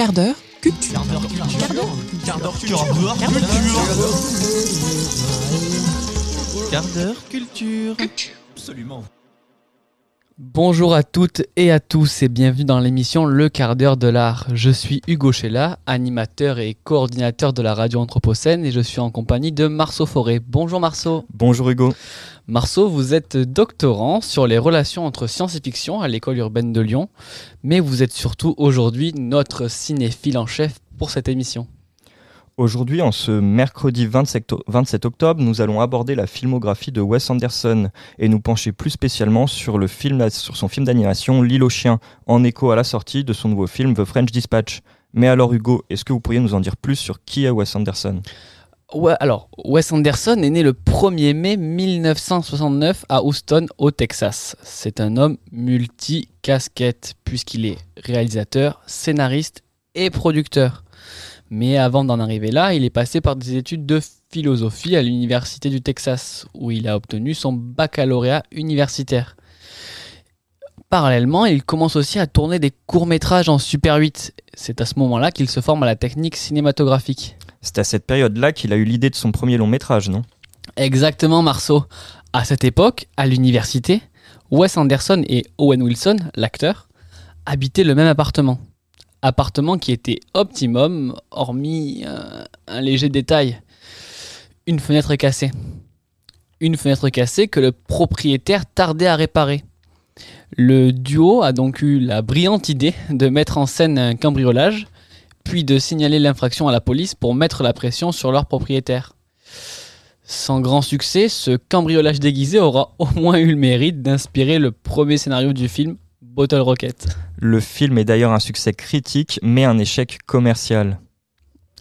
Quart d'heure culture. Quart d'heure culture. Quart d'heure culture. Absolument. Bonjour à toutes et à tous et bienvenue dans l'émission Le quart d'heure de l'art. Je suis Hugo Chella, animateur et coordinateur de la radio Anthropocène et je suis en compagnie de Marceau Forêt. Bonjour Marceau. Bonjour Hugo. Marceau, vous êtes doctorant sur les relations entre science et fiction à l'école urbaine de Lyon, mais vous êtes surtout aujourd'hui notre cinéphile en chef pour cette émission. Aujourd'hui, en ce mercredi 27 octobre, nous allons aborder la filmographie de Wes Anderson et nous pencher plus spécialement sur, son film d'animation L'île aux chiens, en écho à la sortie de son nouveau film The French Dispatch. Mais alors Hugo, est-ce que vous pourriez nous en dire plus sur qui est Wes Anderson? Alors, Wes Anderson est né le 1er mai 1969 à Houston, au Texas. C'est un homme multi-casquette, puisqu'il est réalisateur, scénariste et producteur. Mais avant d'en arriver là, il est passé par des études de philosophie à l'Université du Texas, où il a obtenu son baccalauréat universitaire. Parallèlement, il commence aussi à tourner des courts-métrages en Super 8. C'est à ce moment-là qu'il se forme à la technique cinématographique. C'est à cette période-là qu'il a eu l'idée de son premier long métrage, non? Exactement, Marceau. À cette époque, à l'université, Wes Anderson et Owen Wilson, l'acteur, habitaient le même appartement appartement qui était optimum, hormis euh, un léger détail. Une fenêtre cassée. Une fenêtre cassée que le propriétaire tardait à réparer. Le duo a donc eu la brillante idée de mettre en scène un cambriolage, puis de signaler l'infraction à la police pour mettre la pression sur leur propriétaire. Sans grand succès, ce cambriolage déguisé aura au moins eu le mérite d'inspirer le premier scénario du film Bottle Rocket. Le film est d'ailleurs un succès critique, mais un échec commercial.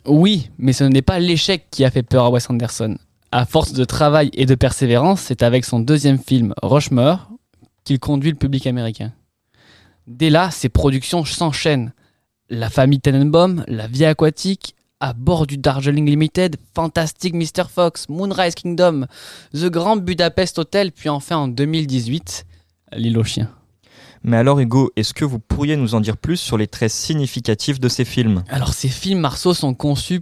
Oui, mais ce n'est pas l'échec qui a fait peur à Wes Anderson. À force de travail et de persévérance, c'est avec son deuxième film, Rushmore, qu'il conduit le public américain. Dès là, ses productions s'enchaînent. La famille Tenenbaum, La vie aquatique, À bord du Darjeeling Limited, Fantastic Mr. Fox, Moonrise Kingdom, The Grand Budapest Hotel, puis enfin en 2018, L'île aux chiens. Mais alors Hugo, est-ce que vous pourriez nous en dire plus sur les traits significatifs de ces films? Alors ces films Marceau sont conçus,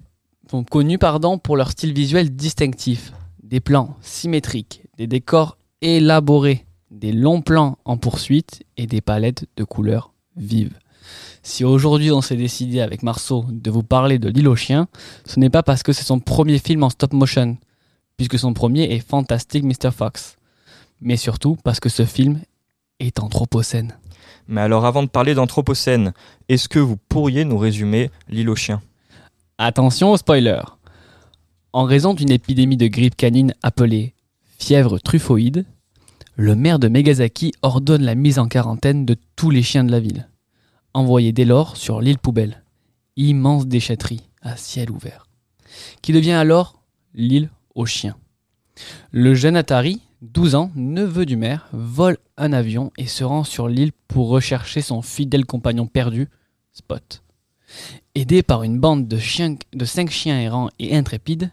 sont connus pardon, pour leur style visuel distinctif. Des plans symétriques, des décors élaborés, des longs plans en poursuite et des palettes de couleurs vives. Si aujourd'hui on s'est décidé avec Marceau de vous parler de l'île aux chiens, ce n'est pas parce que c'est son premier film en stop motion, puisque son premier est Fantastic Mr. Fox, mais surtout parce que ce film est anthropocène. Mais alors avant de parler d'anthropocène, est-ce que vous pourriez nous résumer l'île aux chiens? Attention au spoiler. En raison d'une épidémie de grippe canine appelée fièvre truffoïde, le maire de Megazaki ordonne la mise en quarantaine de tous les chiens de la ville, envoyés dès lors sur l'île poubelle, immense déchetterie à ciel ouvert, qui devient alors l'île aux chiens. Le jeune Atari, 12 ans, neveu du maire, vole un avion et se rend sur l'île pour rechercher son fidèle compagnon perdu, Spot. Aidé par une bande de, chiens, de cinq chiens errants et intrépides,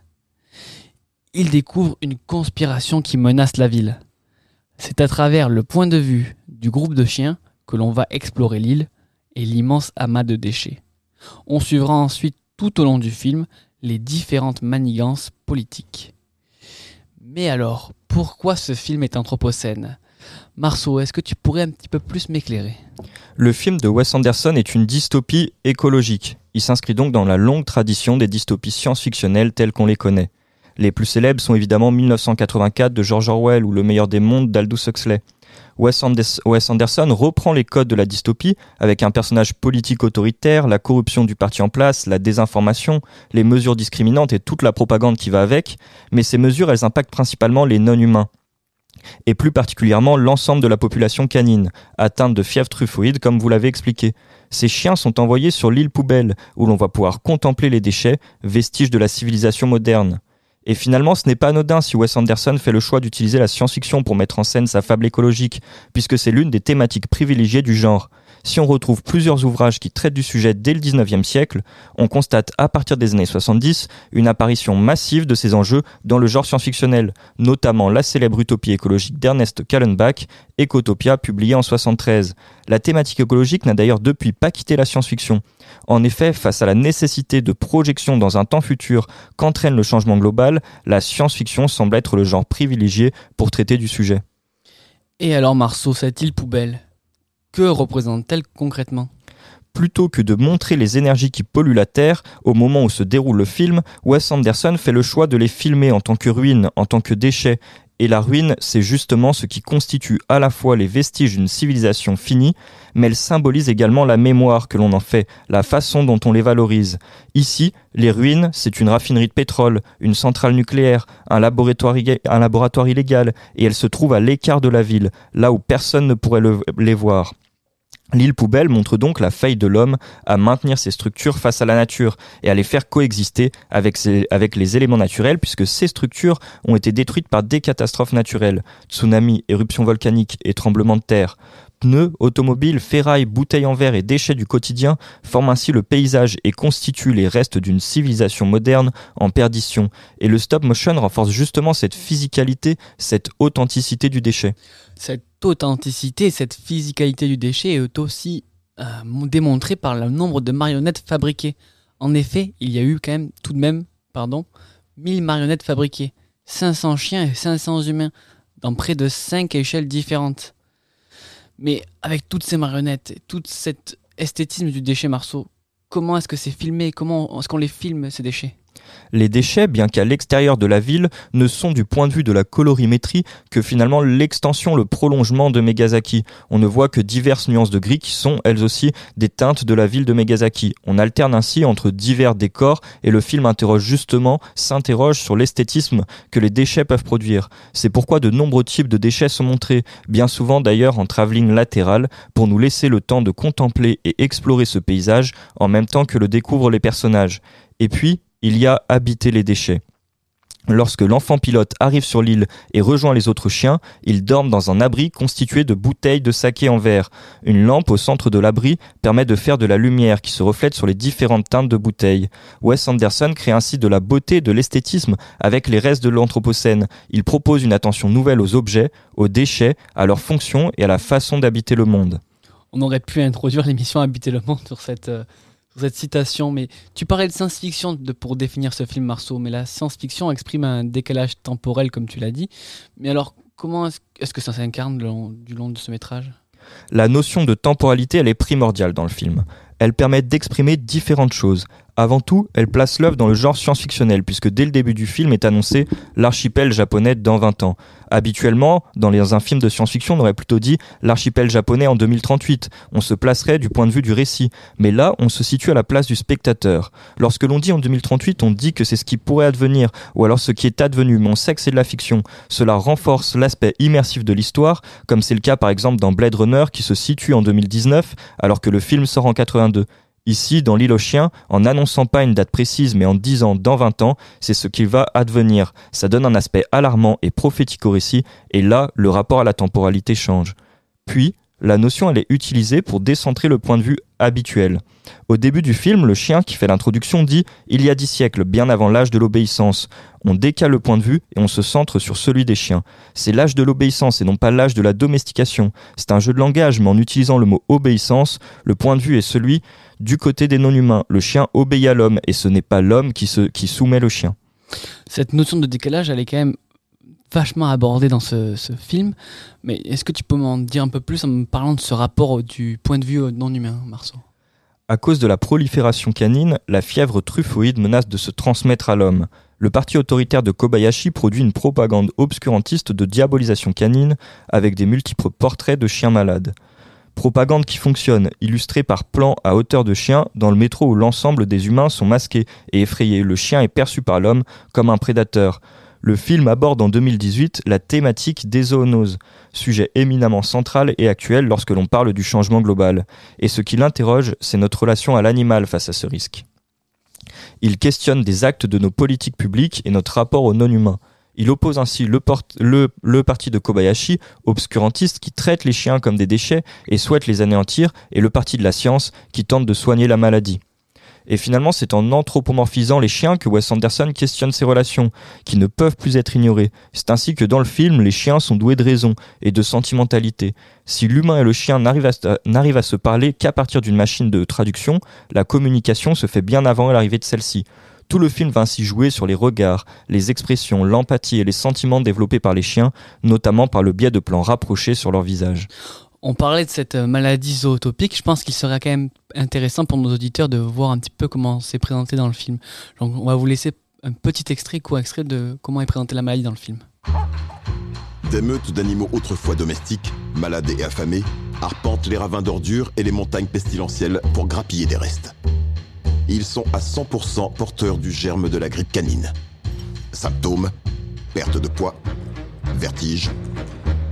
il découvre une conspiration qui menace la ville. C'est à travers le point de vue du groupe de chiens que l'on va explorer l'île et l'immense amas de déchets. On suivra ensuite tout au long du film les différentes manigances politiques. Mais alors, pourquoi ce film est anthropocène Marceau, est-ce que tu pourrais un petit peu plus m'éclairer? Le film de Wes Anderson est une dystopie écologique. Il s'inscrit donc dans la longue tradition des dystopies science-fictionnelles telles qu'on les connaît. Les plus célèbres sont évidemment 1984 de George Orwell ou Le meilleur des mondes d'Aldous Huxley. Wes, Anderson reprend les codes de la dystopie avec un personnage politique autoritaire, la corruption du parti en place, la désinformation, les mesures discriminantes et toute la propagande qui va avec, mais ces mesures elles impactent principalement les non-humains et plus particulièrement l'ensemble de la population canine, atteinte de fièvre truffoïde comme vous l'avez expliqué. Ces chiens sont envoyés sur l'île poubelle, où l'on va pouvoir contempler les déchets, vestiges de la civilisation moderne. Et finalement, ce n'est pas anodin si Wes Anderson fait le choix d'utiliser la science-fiction pour mettre en scène sa fable écologique, puisque c'est l'une des thématiques privilégiées du genre. Si on retrouve plusieurs ouvrages qui traitent du sujet dès le 19e siècle, on constate à partir des années 70 une apparition massive de ces enjeux dans le genre science-fictionnel, notamment la célèbre utopie écologique d'Ernest Kallenbach, Ecotopia, publiée en 73. La thématique écologique n'a d'ailleurs depuis pas quitté la science-fiction. En effet, face à la nécessité de projection dans un temps futur qu'entraîne le changement global, la science-fiction semble être le genre privilégié pour traiter du sujet. Et alors Marceau, cette île poubelle, que représente-t-elle concrètement? Plutôt que de montrer les énergies qui polluent la Terre au moment où se déroule le film, Wes Anderson fait le choix de les filmer en tant que ruines, en tant que déchets, et la ruine, c'est justement ce qui constitue à la fois les vestiges d'une civilisation finie, mais elle symbolise également la mémoire que l'on en fait, la façon dont on les valorise. Ici, les ruines, c'est une raffinerie de pétrole, une centrale nucléaire, un laboratoire, un laboratoire illégal, et elles se trouvent à l'écart de la ville, là où personne ne pourrait les voir. L'île poubelle montre donc la faille de l'homme à maintenir ses structures face à la nature et à les faire coexister avec, les éléments naturels puisque ces structures ont été détruites par des catastrophes naturelles, tsunamis, éruptions volcaniques et tremblements de terre. Pneus, automobiles, ferrailles, bouteilles en verre et déchets du quotidien forment ainsi le paysage et constituent les restes d'une civilisation moderne en perdition. Et le stop motion renforce justement cette physicalité, cette authenticité du déchet. Cette authenticité, cette physicalité du déchet est aussi euh, démontrée par le nombre de marionnettes fabriquées. En effet, il y a eu quand même tout de même, pardon, 1000 marionnettes fabriquées, 500 chiens et 500 humains, dans près de 5 échelles différentes. Mais avec toutes ces marionnettes et tout cet esthétisme du déchet Marceau, comment est-ce que c'est filmé? Comment est-ce qu'on les filme ces déchets? Les déchets, bien qu'à l'extérieur de la ville, ne sont du point de vue de la colorimétrie que finalement l'extension, le prolongement de Megazaki. On ne voit que diverses nuances de gris qui sont elles aussi des teintes de la ville de Megazaki. On alterne ainsi entre divers décors et le film interroge justement, s'interroge sur l'esthétisme que les déchets peuvent produire. C'est pourquoi de nombreux types de déchets sont montrés, bien souvent d'ailleurs en travelling latéral, pour nous laisser le temps de contempler et explorer ce paysage en même temps que le découvrent les personnages. Et puis, il y a habiter les déchets. Lorsque l'enfant pilote arrive sur l'île et rejoint les autres chiens, ils dorment dans un abri constitué de bouteilles de saké en verre. Une lampe au centre de l'abri permet de faire de la lumière qui se reflète sur les différentes teintes de bouteilles. Wes Anderson crée ainsi de la beauté de l'esthétisme avec les restes de l'Anthropocène. Il propose une attention nouvelle aux objets, aux déchets, à leurs fonctions et à la façon d'habiter le monde. On aurait pu introduire l'émission Habiter le monde sur cette, euh, cette citation, mais tu parlais de science-fiction pour définir ce film Marceau, mais la science-fiction exprime un décalage temporel, comme tu l'as dit. Mais alors, comment est-ce que ça s'incarne du long de ce métrage? La notion de temporalité, elle est primordiale dans le film. Elle permet d'exprimer différentes choses. Avant tout, elle place l'œuvre dans le genre science-fictionnel, puisque dès le début du film est annoncé l'archipel japonais dans 20 ans. Habituellement, dans les, un film de science-fiction, on aurait plutôt dit l'archipel japonais en 2038. On se placerait du point de vue du récit. Mais là, on se situe à la place du spectateur. Lorsque l'on dit en 2038, on dit que c'est ce qui pourrait advenir, ou alors ce qui est advenu, mais on sait que c'est de la fiction. Cela renforce l'aspect immersif de l'histoire, comme c'est le cas par exemple dans Blade Runner qui se situe en 2019, alors que le film sort en 82. Ici, dans l'île aux chiens, en n'annonçant pas une date précise mais en disant dans 20 ans, c'est ce qui va advenir. Ça donne un aspect alarmant et prophétique au récit, et là, le rapport à la temporalité change. Puis, la notion elle est utilisée pour décentrer le point de vue habituel. Au début du film, le chien qui fait l'introduction dit Il y a dix siècles, bien avant l'âge de l'obéissance. On décale le point de vue et on se centre sur celui des chiens. C'est l'âge de l'obéissance et non pas l'âge de la domestication. C'est un jeu de langage, mais en utilisant le mot obéissance, le point de vue est celui du côté des non-humains. Le chien obéit à l'homme et ce n'est pas l'homme qui, qui soumet le chien. Cette notion de décalage, elle est quand même vachement abordée dans ce, film. Mais est-ce que tu peux m'en dire un peu plus en me parlant de ce rapport du point de vue non-humain, Marceau? À cause de la prolifération canine, la fièvre truffoïde menace de se transmettre à l'homme. Le parti autoritaire de Kobayashi produit une propagande obscurantiste de diabolisation canine avec des multiples portraits de chiens malades. Propagande qui fonctionne, illustrée par plans à hauteur de chien dans le métro où l'ensemble des humains sont masqués et effrayés. Le chien est perçu par l'homme comme un prédateur. Le film aborde en 2018 la thématique des zoonoses, sujet éminemment central et actuel lorsque l'on parle du changement global. Et ce qui l'interroge, c'est notre relation à l'animal face à ce risque. Il questionne des actes de nos politiques publiques et notre rapport aux non-humains. Il oppose ainsi le, parti de Kobayashi, obscurantiste, qui traite les chiens comme des déchets et souhaite les anéantir, et le parti de la science, qui tente de soigner la maladie. Et finalement, c'est en anthropomorphisant les chiens que Wes Anderson questionne ces relations, qui ne peuvent plus être ignorées. C'est ainsi que dans le film, les chiens sont doués de raison et de sentimentalité. Si l'humain et le chien n'arrivent à, à, se parler qu'à partir d'une machine de traduction, la communication se fait bien avant l'arrivée de celle-ci. Tout le film va ainsi jouer sur les regards, les expressions, l'empathie et les sentiments développés par les chiens, notamment par le biais de plans rapprochés sur leur visage. On parlait de cette euh, maladie zootopique. Je pense qu'il serait quand même intéressant pour nos auditeurs de voir un petit peu comment c'est présenté dans le film. Donc, on va vous laisser un petit extrait, quoi extrait de comment est présentée la maladie dans le film. Des meutes d'animaux autrefois domestiques, malades et affamés, arpentent les ravins d'ordures et les montagnes pestilentielles pour grappiller des restes. Ils sont à 100% porteurs du germe de la grippe canine. Symptômes perte de poids, vertige,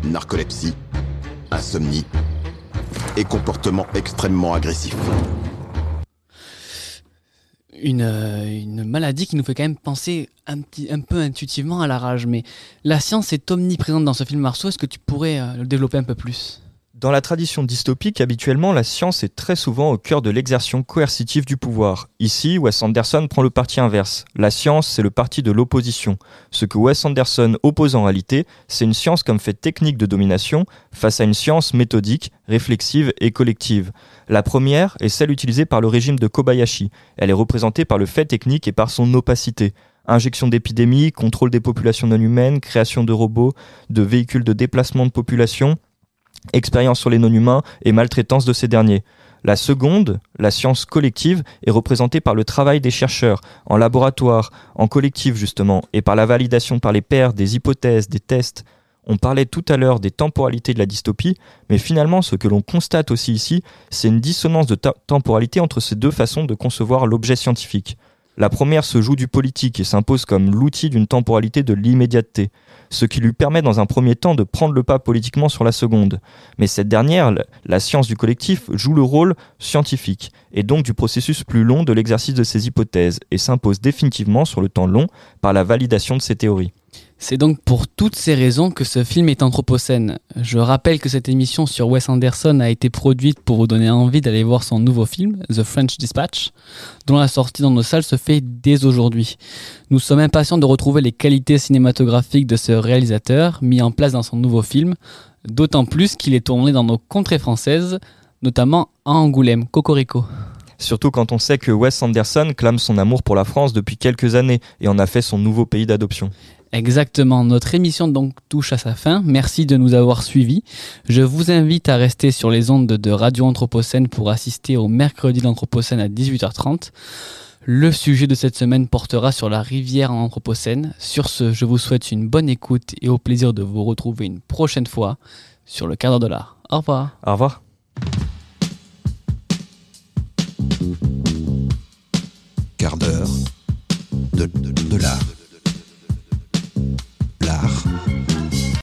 narcolepsie, insomnie et comportement extrêmement agressif. Une, euh, une, maladie qui nous fait quand même penser un, un peu intuitivement à la rage. Mais la science est omniprésente dans ce film Marceau. Est-ce que tu pourrais euh, le développer un peu plus? Dans la tradition dystopique, habituellement, la science est très souvent au cœur de l'exertion coercitive du pouvoir. Ici, Wes Anderson prend le parti inverse. La science, c'est le parti de l'opposition. Ce que Wes Anderson oppose en réalité, c'est une science comme fait technique de domination face à une science méthodique, réflexive et collective. La première est celle utilisée par le régime de Kobayashi. Elle est représentée par le fait technique et par son opacité injection d'épidémies, contrôle des populations non humaines, création de robots, de véhicules de déplacement de population, expérience sur les non-humains et maltraitance de ces derniers. La seconde, la science collective, est représentée par le travail des chercheurs, en laboratoire, en collectif justement, et par la validation par les pairs des hypothèses, des tests. On parlait tout à l'heure des temporalités de la dystopie, mais finalement ce que l'on constate aussi ici, c'est une dissonance de temporalité entre ces deux façons de concevoir l'objet scientifique. La première se joue du politique et s'impose comme l'outil d'une temporalité de l'immédiateté ce qui lui permet dans un premier temps de prendre le pas politiquement sur la seconde. Mais cette dernière, la science du collectif, joue le rôle scientifique, et donc du processus plus long de l'exercice de ses hypothèses, et s'impose définitivement sur le temps long par la validation de ses théories. C'est donc pour toutes ces raisons que ce film est anthropocène. Je rappelle que cette émission sur Wes Anderson a été produite pour vous donner envie d'aller voir son nouveau film, The French Dispatch, dont la sortie dans nos salles se fait dès aujourd'hui. Nous sommes impatients de retrouver les qualités cinématographiques de ce réalisateur mis en place dans son nouveau film, d'autant plus qu'il est tourné dans nos contrées françaises, notamment à Angoulême, Cocorico. Surtout quand on sait que Wes Anderson clame son amour pour la France depuis quelques années et en a fait son nouveau pays d'adoption. Exactement, notre émission donc touche à sa fin. Merci de nous avoir suivis. Je vous invite à rester sur les ondes de Radio Anthropocène pour assister au mercredi d'Anthropocène à 18h30. Le sujet de cette semaine portera sur la rivière en Anthropocène. Sur ce, je vous souhaite une bonne écoute et au plaisir de vous retrouver une prochaine fois sur le cadre de l'art. Au revoir. Au revoir. Quart d'heure de, de l'art. Bellard.